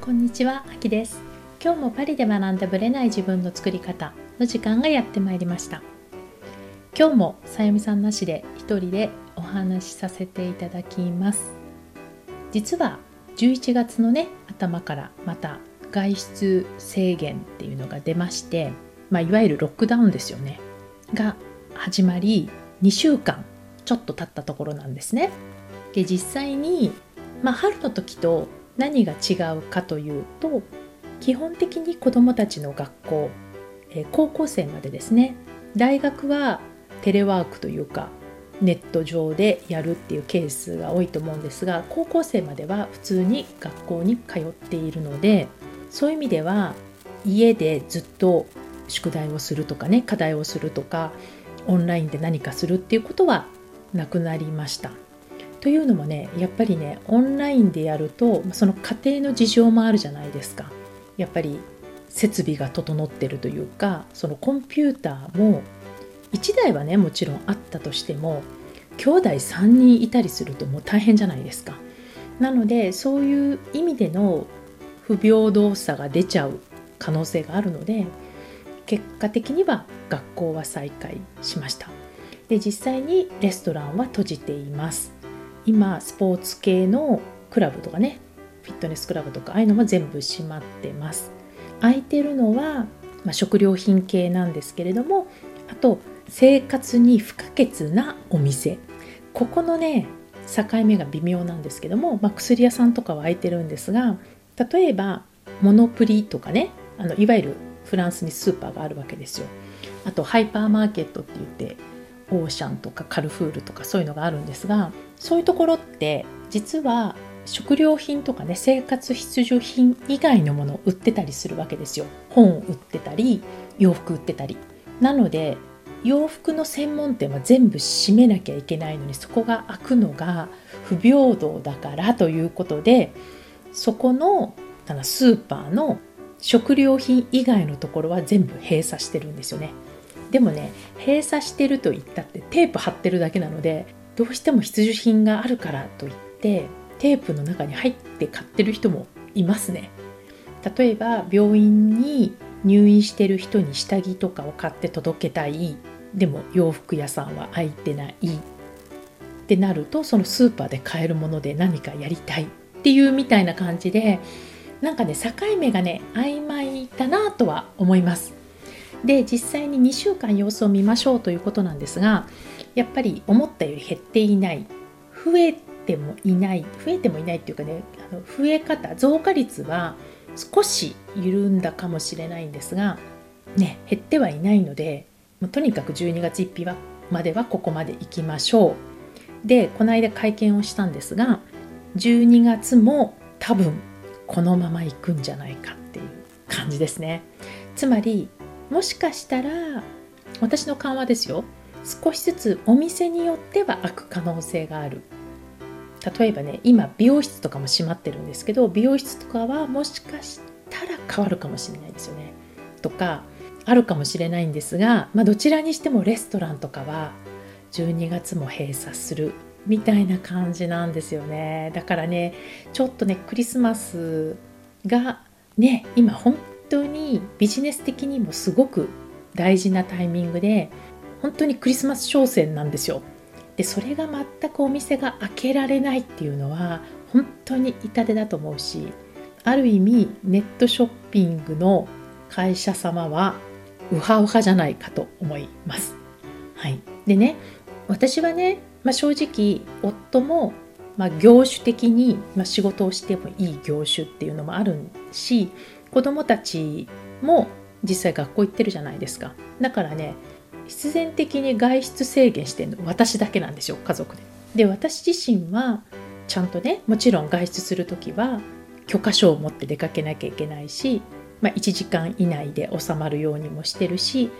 こんにちは、あきです。今日もパリで学んだブレない自分の作り方の時間がやってまいりました。今日もさゆみさんなしで一人でお話しさせていただきます。実は11月のね頭からまた外出制限っていうのが出まして、まあ、いわゆるロックダウンですよねが始まり2週間ちょっと経ったところなんですね。で実際に、まあ、春の時と何が違うかというと基本的に子どもたちの学校、え高校生までですね大学はテレワークというかネット上でやるっていうケースが多いと思うんですが高校生までは普通に学校に通っているのでそういう意味では家でずっと宿題をするとかね課題をするとかオンラインで何かするっていうことはなくなりました。というのもねやっぱりねオンラインでやるとその家庭の事情もあるじゃないですか。やっぱり設備が整ってるというかそのコンピューターも1台はねもちろんあったとしても兄弟3人いたりするともう大変じゃないですか。なのでそういう意味での不平等さが出ちゃう可能性があるので結果的には学校は再開しました。で実際にレストランは閉じています。今スポーツ系のクラブとかねフィットネスクラブとかああいうのも全部閉まってます。空いてるのは、まあ、食料品系なんですけれどもあと生活に不可欠なお店ここのね境目が微妙なんですけども、まあ、薬屋さんとかは空いてるんですが例えばモノプリとかねあのいわゆるフランスにスーパーがあるわけですよ。あとハイパーマーケットって言ってオーシャンとかカルフールとかそういうのがあるんですがそういうところって実は食料品とかね生活必需品以外のものを売ってたりするわけですよ。本を売ってたり洋服売ってたり。なので洋服の専門店は全部閉めなきゃいけないのにそこが開くのが不平等だからということでそこのあのスーパーの食料品以外のところは全部閉鎖してるんですよね。でもね閉鎖してると言ったってテープ貼ってるだけなのでどうしても必需品があるからといってテープの中に入って買ってる人もいますね。例えば病院に入院してる人に下着とかを買って届けたい。でも洋服屋さんは開いてない。ってなるとそのスーパーで買えるもので何かやりたい。っていうみたいな感じでなんかね境目がね曖昧だなとは思います。で実際に2週間様子を見ましょうということなんですがやっぱり思ったより減っていない。増えてもいない。増えてもいないっていうかねあの増え方増加率は少し緩んだかもしれないんですがね減ってはいないのでもうとにかく12月1日はまではここまで行きましょう。でこの間会見をしたんですが12月も多分このまま行くんじゃないかっていう感じですね。つまりもしかしたら私の緩和ですよ少しずつお店によっては開く可能性がある。例えばね今美容室とかも閉まってるんですけど美容室とかはもしかしたら変わるかもしれないですよね。とかあるかもしれないんですが、まあ、どちらにしてもレストランとかは12月も閉鎖するみたいな感じなんですよね。だからねちょっとねクリスマスがね今本当にビジネス的にもすごく大事なタイミングで本当にクリスマス商戦なんですよでそれが全くお店が開けられないっていうのは本当に痛手だと思うしある意味ネットショッピングの会社様はウハウハじゃないかと思います。はい、でね私はね、まあ、正直夫も、まあ、業種的に、まあ、仕事をしてもいい業種っていうのもあるし子供たちも実際学校行ってるじゃないですか。だからね必然的に外出制限してるの。私だけなんですよ家族で。で私自身はちゃんとねもちろん外出する時は許可証を持って出かけなきゃいけないし、まあ、1時間以内で収まるようにもしてるし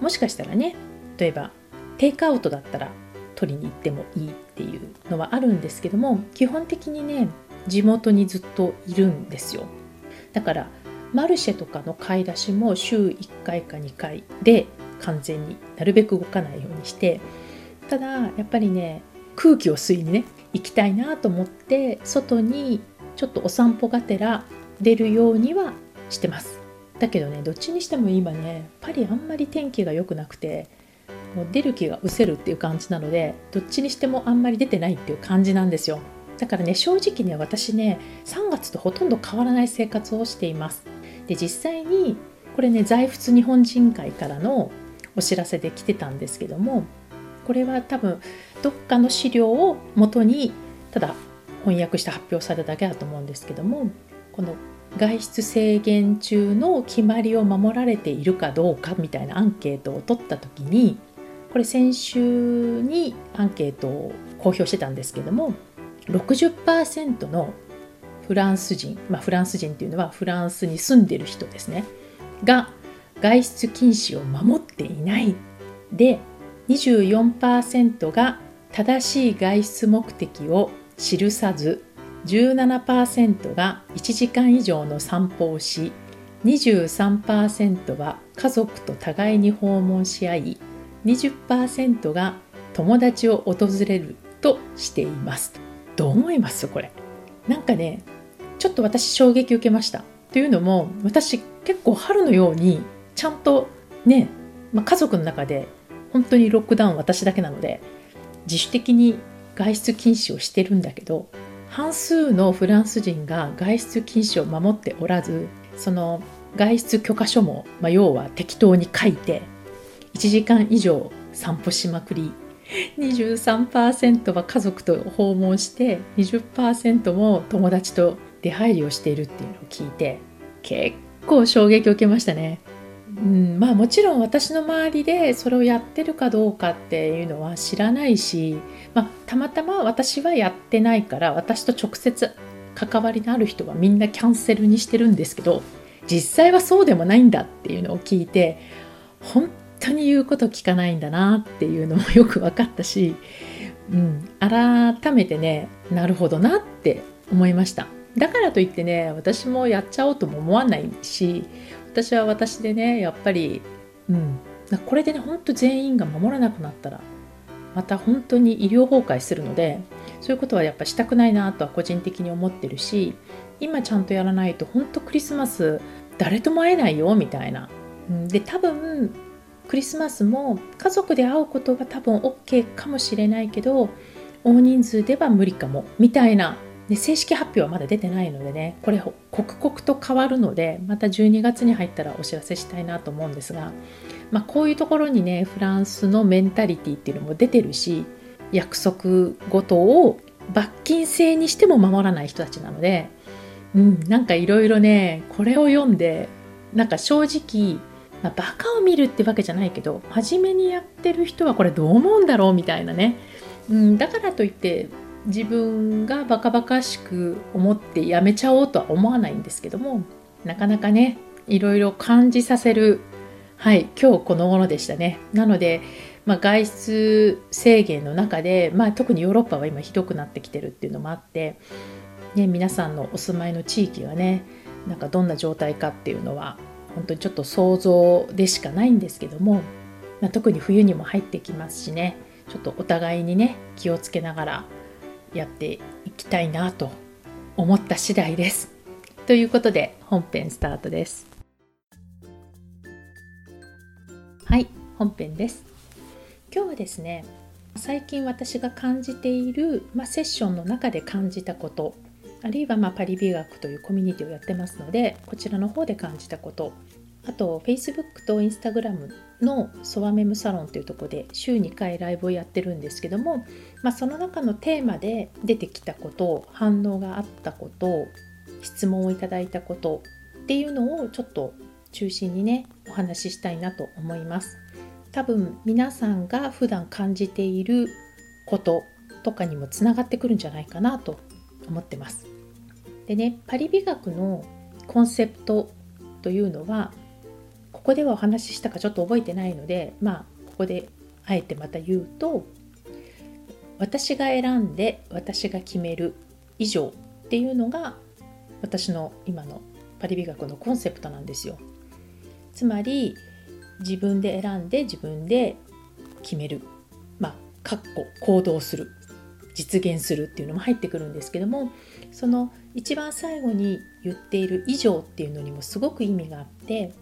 もしかしたらね例えばテイクアウトだったら取りに行ってもいいっていうのはあるんですけども基本的にね地元にずっといるんですよ。だからマルシェとかの買い出しも週1回か2回で完全になるべく動かないようにしてただやっぱりね空気を吸いにね行きたいなと思って外にちょっとお散歩がてら出るようにはしてます。だけどねどっちにしても今ねパリあんまり天気が良くなくてもう出る気が失せるっていう感じなのでどっちにしてもあんまり出てないっていう感じなんですよ。だからね正直ね私ね3月とほとんど変わらない生活をしています。で実際にこれね在仏日本人会からのお知らせで来てたんですけどもこれは多分どっかの資料を元にただ翻訳して発表されただけだと思うんですけどもこの外出制限中の決まりを守られているかどうかみたいなアンケートを取った時にこれ先週にアンケートを公表してたんですけども60%のフランス人、まあ、フランス人っていうのはフランスに住んでる人ですね。が外出禁止を守っていないで24%が正しい外出目的を記さず17%が1時間以上の散歩をし23%は家族と互いに訪問し合い20%が友達を訪れるとしています。どう思います？これ。なんかねちょっと私衝撃受けました。というのも私結構春のようにちゃんとね、まあ、家族の中で本当にロックダウン私だけなので自主的に外出禁止をしてるんだけど半数のフランス人が外出禁止を守っておらずその外出許可書も、まあ、要は適当に書いて1時間以上散歩しまくり23%は家族と訪問して20%も友達と出入りをしているっていうのを聞いて結構衝撃を受けましたね。うん、まあもちろん私の周りでそれをやってるかどうかっていうのは知らないし、まあ、たまたま私はやってないから私と直接関わりのある人はみんなキャンセルにしてるんですけど実際はそうでもないんだっていうのを聞いて本当に言うこと聞かないんだなっていうのもよく分かったし、うん、改めてねなるほどなって思いましただからといってね私もやっちゃおうとも思わないし私は私でねやっぱりうんこれでねほんと全員が守らなくなったらまた本当に医療崩壊するのでそういうことはやっぱしたくないなとは個人的に思ってるし今ちゃんとやらないと本当クリスマス誰とも会えないよみたいな。で多分クリスマスも家族で会うことが多分 OK かもしれないけど大人数では無理かもみたいなで正式発表はまだ出てないのでねこれ刻々と変わるのでまた12月に入ったらお知らせしたいなと思うんですが、まあ、こういうところにねフランスのメンタリティっていうのも出てるし約束事を罰金制にしても守らない人たちなので、うん、なんかいろいろねこれを読んでなんか正直、まあ、バカを見るってわけじゃないけど真面目にやってる人はこれどう思うんだろうみたいなね、うん、だからといって自分がバカバカしく思ってやめちゃおうとは思わないんですけどもなかなかねいろいろ感じさせるはい今日この頃でしたね。なので、まあ、外出制限の中で、まあ、特にヨーロッパは今ひどくなってきてるっていうのもあって、ね、皆さんのお住まいの地域がねなんかどんな状態かっていうのは本当にちょっと想像でしかないんですけども、まあ、特に冬にも入ってきますしねちょっとお互いにね気をつけながらやっていきたいなと思った次第です。ということで本編スタートです。はい本編です。今日はですね最近私が感じている、まあ、セッションの中で感じたことあるいはまパリ美学というコミュニティをやってますのでこちらの方で感じたことあと Facebook と Instagram のソワメムサロンというとこで週2回ライブをやってるんですけども、まあ、その中のテーマで出てきたこと反応があったこと質問をいただいたことっていうのをちょっと中心にねお話ししたいなと思います。多分皆さんが普段感じていることとかにもつながってくるんじゃないかなと思ってます。でねパリ美学のコンセプトというのはここではお話ししたかちょっと覚えてないのでまあここであえてまた言うと私が選んで私が決める以上っていうのが私の今のパリ美学のコンセプトなんですよ。つまり自分で選んで自分で決めるまあかっこ行動する実現するっていうのも入ってくるんですけどもその一番最後に言っている以上っていうのにもすごく意味があって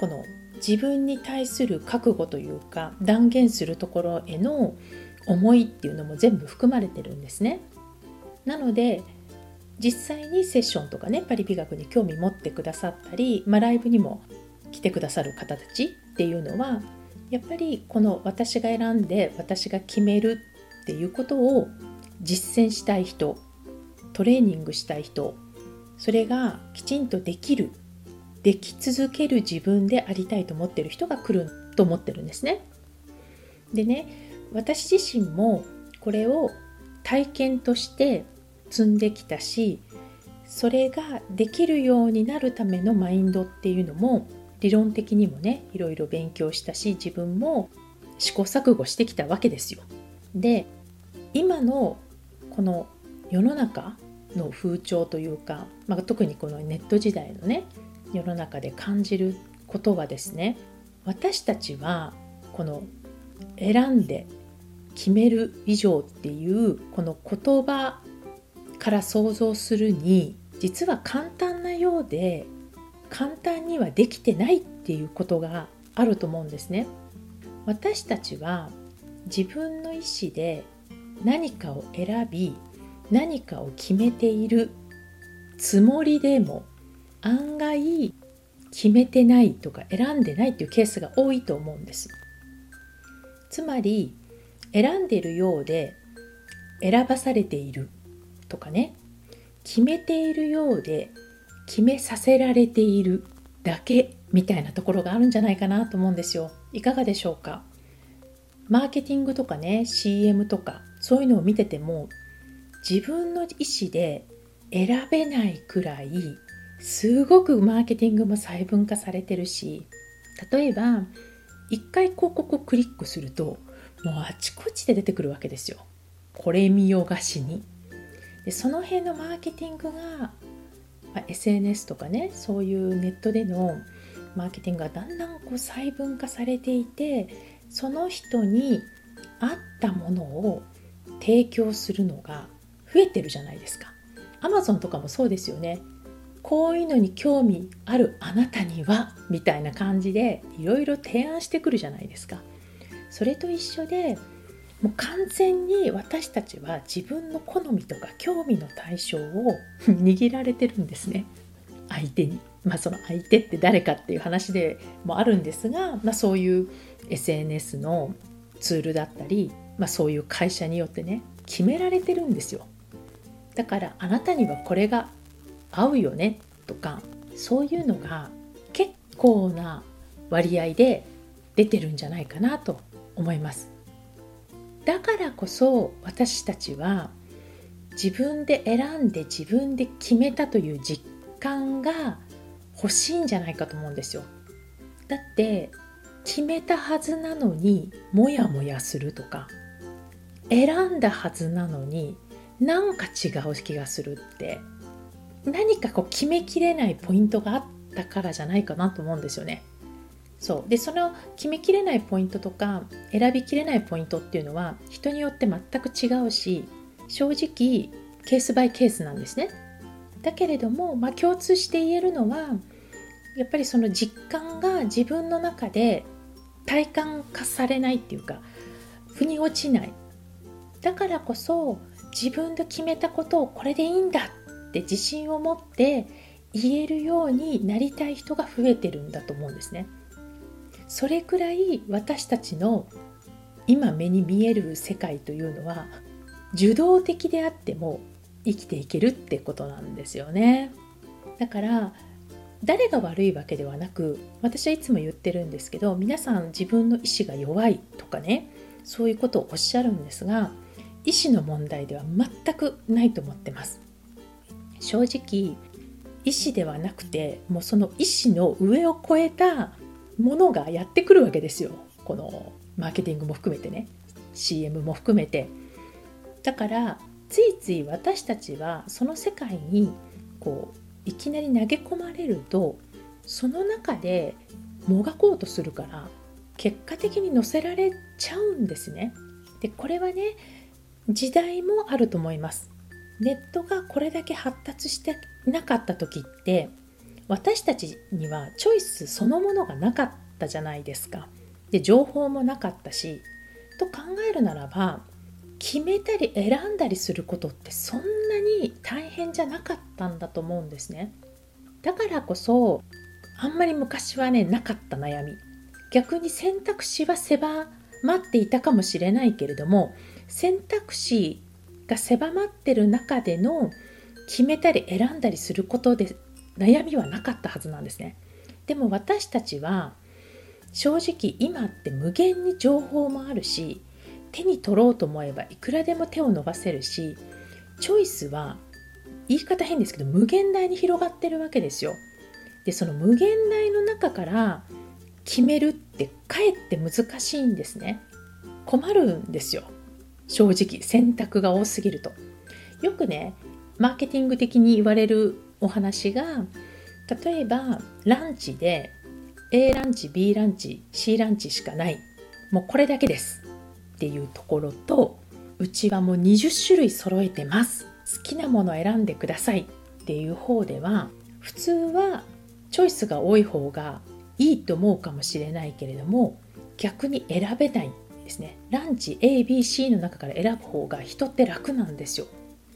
この自分に対する覚悟というか断言するところへの思いっていうのも全部含まれてるんですね。なので実際にセッションとかねパリ美学に興味持ってくださったり、まあ、ライブにも来てくださる方たちっていうのはやっぱりこの私が選んで私が決めるっていうことを実践したい人トレーニングしたい人それがきちんとできるでき続ける自分でありたいと思ってる人が来ると思ってるんですね。でね私自身もこれを体験として積んできたしそれができるようになるためのマインドっていうのも理論的にもねいろいろ勉強したし自分も試行錯誤してきたわけですよ。で今のこの世の中の風潮というか、まあ、特にこのネット時代のね世の中で感じることはですね私たちはこの選んで決める以上っていうこの言葉から想像するに実は簡単なようで簡単にはできてないっていうことがあると思うんですね。私たちは自分の意思で何かを選び何かを決めているつもりでも案外決めてないとか選んでないっていうケースが多いと思うんです。つまり選んでるようで選ばされているとかね。決めているようで決めさせられているだけみたいなところがあるんじゃないかなと思うんですよ。いかがでしょうか？マーケティングとかね CM とかそういうのを見てても自分の意思で選べないくらいすごくマーケティングも細分化されてるし例えば一回広告をクリックするともうあちこちで出てくるわけですよ。これ見よがしに。でその辺のマーケティングが、まあ、SNS とかねそういうネットでのマーケティングがだんだんこう細分化されていてその人に合ったものを提供するのが増えてるじゃないですか。Amazon とかもそうですよね。こういうのに興味あるあなたにはみたいな感じでいろいろ提案してくるじゃないですか。それと一緒でもう完全に私たちは自分の好みとか興味の対象を 握られてるんですね相手に。まあその相手って誰かっていう話でもあるんですが、まあ、そういう SNS のツールだったり、まあ、そういう会社によってね決められてるんですよ。だからあなたにはこれが合うよねとかそういうのが結構な割合で出てるんじゃないかなと思います。だからこそ私たちは自分で選んで自分で決めたという実感が欲しいんじゃないかと思うんですよ。だって決めたはずなのにモヤモヤするとか選んだはずなのになんか違う気がするって何かこう決めきれないポイントがあったからじゃないかなと思うんですよね。そうでその決めきれないポイントとか選びきれないポイントっていうのは人によって全く違うし正直ケースバイケースなんですね。だけれども、まあ、共通して言えるのはやっぱりその実感が自分の中で体感化されないっていうか腑に落ちないだからこそ自分で決めたことをこれでいいんだって自信を持って言えるようになりたい人が増えてるんだと思うんですね。それくらい私たちの今目に見える世界というのは受動的であっても生きていけるってことなんですよね。だから誰が悪いわけではなく私はいつも言ってるんですけど皆さん自分の意志が弱いとかねそういうことをおっしゃるんですが意志の問題では全くないと思ってます。正直意思ではなくてもうその意思の上を超えたものがやってくるわけですよ。このマーケティングも含めてね。CM も含めて。だからついつい私たちはその世界にこういきなり投げ込まれるとその中でもがこうとするから結果的に乗せられちゃうんですね。でこれはね時代もあると思います。ネットがこれだけ発達してなかった時って私たちにはチョイスそのものがなかったじゃないですか。で情報もなかったしと考えるならば決めたり選んだりすることってそんなに大変じゃなかったんだと思うんですね。だからこそあんまり昔はねなかった悩み。逆に選択肢は狭まっていたかもしれないけれども選択肢が狭まってる中での決めたり選んだりすることで悩みはなかったはずなんですねでも私たちは正直今って無限に情報もあるし手に取ろうと思えばいくらでも手を伸ばせるしチョイスは言い方変ですけど無限大に広がってるわけですよ。でその無限大の中から決めるってかえって難しいんですね。困るんですよ正直選択が多すぎると。よくねマーケティング的に言われるお話が例えばランチで A ランチ B ランチ C ランチしかない。もうこれだけです。っていうところとうちはもう20種類揃えてます。好きなものを選んでください。っていう方では普通はチョイスが多い方がいいと思うかもしれないけれども逆に選べない。ですね。ランチ ABC の中から選ぶ方が人って楽なんですよ。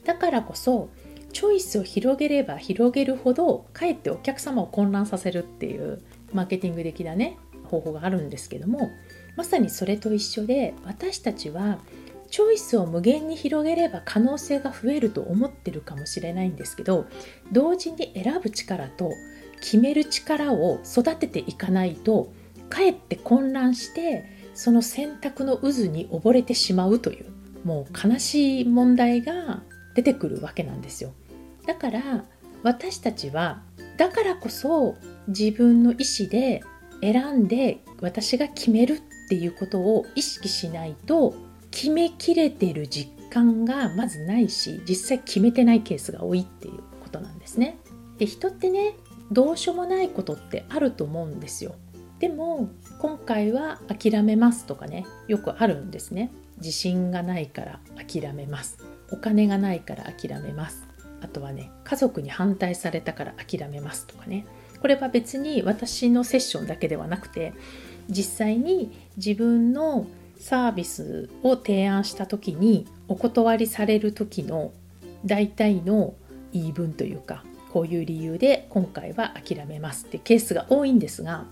だからこそチョイスを広げれば広げるほどかえってお客様を混乱させるっていうマーケティング的なね方法があるんですけどもまさにそれと一緒で私たちはチョイスを無限に広げれば可能性が増えると思ってるかもしれないんですけど同時に選ぶ力と決める力を育てていかないとかえって混乱してその選択の渦に溺れてしまうというもう悲しい問題が出てくるわけなんですよだから私たちはだからこそ自分の意思で選んで私が決めるっていうことを意識しないと決めきれてる実感がまずないし実際決めてないケースが多いっていうことなんですね。で人ってねどうしようもないことってあると思うんですよ。でも今回は諦めますとかねよくあるんですね。自信がないから諦めます。お金がないから諦めます。あとはね家族に反対されたから諦めますとかねこれは別に私のセッションだけではなくて実際に自分のサービスを提案した時にお断りされる時の大体の言い分というかこういう理由で今回は諦めますってケースが多いんですが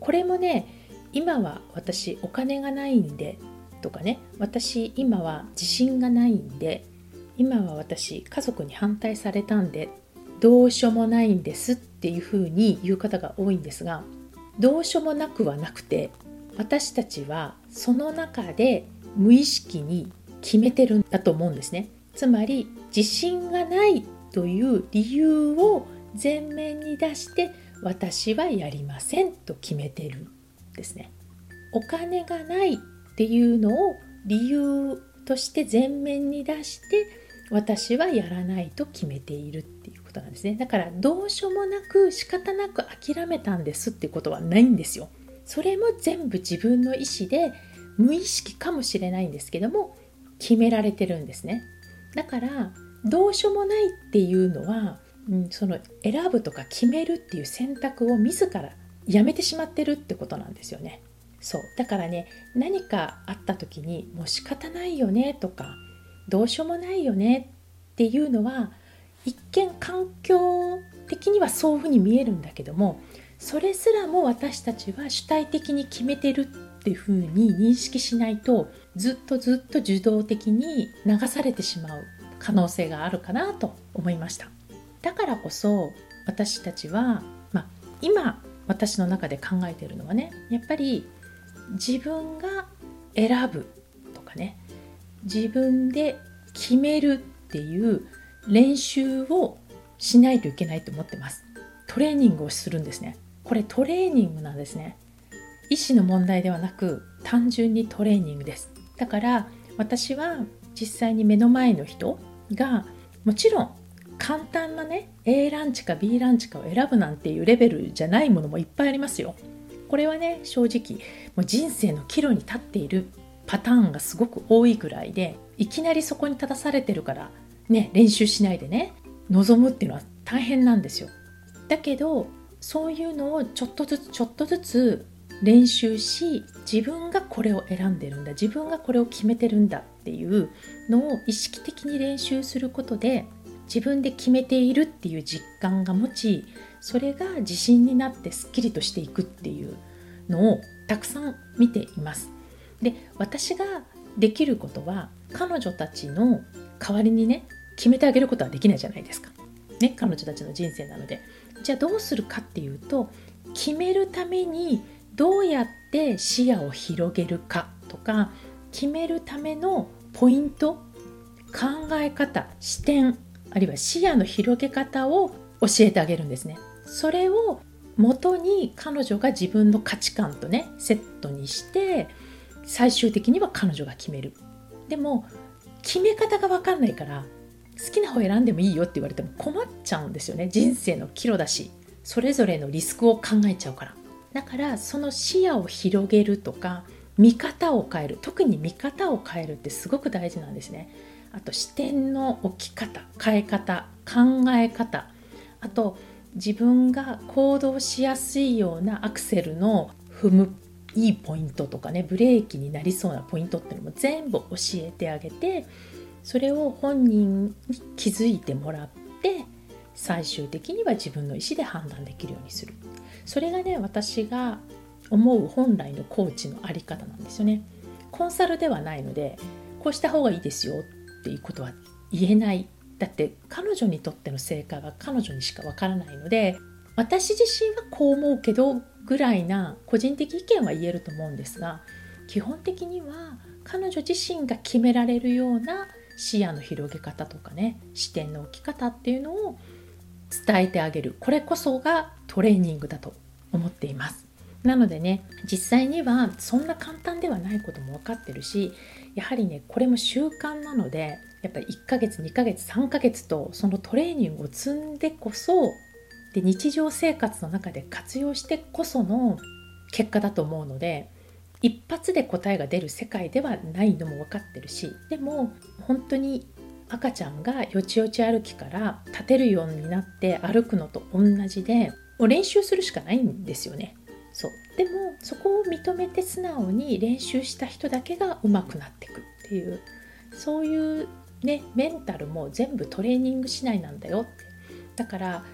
これもね今は私お金がないんでとかね私今は自信がないんで今は私家族に反対されたんでどうしようもないんですっていうふうに言う方が多いんですがどうしようもなくはなくて私たちはその中で無意識に決めてるんだと思うんですね。つまり自信がないという理由を前面に出して私はやりませんと決めてるですね。お金がないっていうのを理由として前面に出して私はやらないと決めているっていうことなんですね。だからどうしようもなく仕方なく諦めたんですってことはないんですよ。それも全部自分の意思で無意識かもしれないんですけども決められてるんですね。だからどうしようもないっていうのは、うん、その選ぶとか決めるっていう選択を自らやめてしまってるってことなんですよね。そう。だからね何かあった時にもう仕方ないよねとかどうしようもないよねっていうのは一見環境的にはそういうふうに見えるんだけどもそれすらも私たちは主体的に決めてるっていうふうに認識しないとずっとずっと受動的に流されてしまう可能性があるかなと思いました。だからこそ私たちは、まあ、今私の中で考えているのはねやっぱり自分が選ぶとかね自分で決めるっていう練習をしないといけないと思ってます。トレーニングをするんですね。これトレーニングなんですね。意思の問題ではなく単純にトレーニングです。だから私は実際に目の前の人がもちろん簡単なね A ランチか B ランチかを選ぶなんていうレベルじゃないものもいっぱいありますよ。これはね正直もう人生の岐路に立っているパターンがすごく多いぐらいでいきなりそこに立たされてるからね練習しないでね望むっていうのは大変なんですよ。だけどそういうのをちょっとずつちょっとずつ練習し自分がこれを選んでるんだ自分がこれを決めてるんだっていうのを意識的に練習することで自分で決めているっていう実感が持ちそれが自信になってすっきりとしていくっていうのをたくさん見ています。で私ができることは彼女たちの代わりにね決めてあげることはできないじゃないですか。ね彼女たちの人生なので。じゃあどうするかっていうと決めるためにどうやって視野を広げるかとか決めるためのポイント考え方視点あるいは視野の広げ方を教えてあげるんですね。それを元に彼女が自分の価値観とねセットにして最終的には彼女が決める。でも決め方が分かんないから好きな方選んでもいいよって言われても困っちゃうんですよね人生の岐路だしそれぞれのリスクを考えちゃうからだからその視野を広げるとか見方を変える特に見方を変えるってすごく大事なんですねあと視点の置き方変え方考え方あと自分が行動しやすいようなアクセルの踏むいいポイントとかねブレーキになりそうなポイントっていうのも全部教えてあげてそれを本人に気づいてもらって最終的には自分の意思で判断できるようにする。それがね私が思う本来のコーチの在り方なんですよね。コンサルではないのでこうした方がいいですよっていうことは言えない。だって彼女にとっての成果が彼女にしかわからないので私自身はこう思うけどぐらいな個人的意見は言えると思うんですが基本的には彼女自身が決められるような視野の広げ方とかね視点の置き方っていうのを伝えてあげる。これこそがトレーニングだと思っています。なのでね実際にはそんな簡単ではないことも分かってるしやはりねこれも習慣なのでやっぱり1ヶ月2ヶ月3ヶ月とそのトレーニングを積んでこそで日常生活の中で活用してこその結果だと思うので一発で答えが出る世界ではないのも分かってるしでも本当に赤ちゃんがよちよち歩きから立てるようになって歩くのと同じでもう練習するしかないんですよね。そう。でもそこを認めて素直に練習した人だけが上手くなっていくっていうそういうねメンタルも全部トレーニング次第なんだよって。だから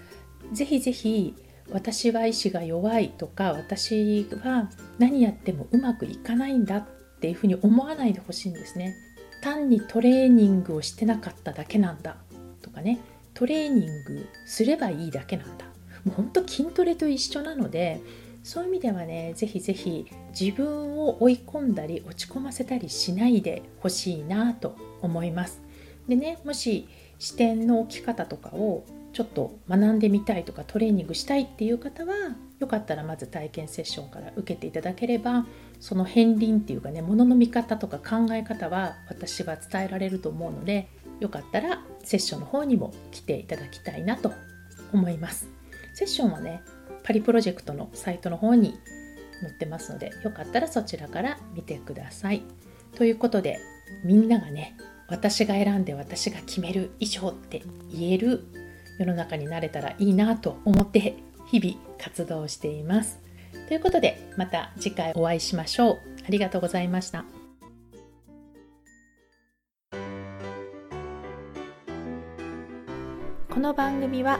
ぜひぜひ私は意志が弱いとか私は何やってもうまくいかないんだっていうふうに思わないでほしいんですね。単にトレーニングをしてなかっただけなんだとかね。トレーニングすればいいだけなんだ。もうほんと筋トレと一緒なのでそういう意味ではねぜひぜひ自分を追い込んだり落ち込ませたりしないでほしいなと思います。でねもし視点の置き方とかをちょっと学んでみたいとかトレーニングしたいっていう方はよかったらまず体験セッションから受けていただければその片鱗っていうかねものの見方とか考え方は私は伝えられると思うのでよかったらセッションの方にも来ていただきたいなと思います。セッションはねパリプロジェクトのサイトの方に載ってますのでよかったらそちらから見てくださいということでみんながね私が選んで私が決める以上って言える世の中になれたらいいなと思って日々活動しています。ということでまた次回お会いしましょう。ありがとうございました。この番組は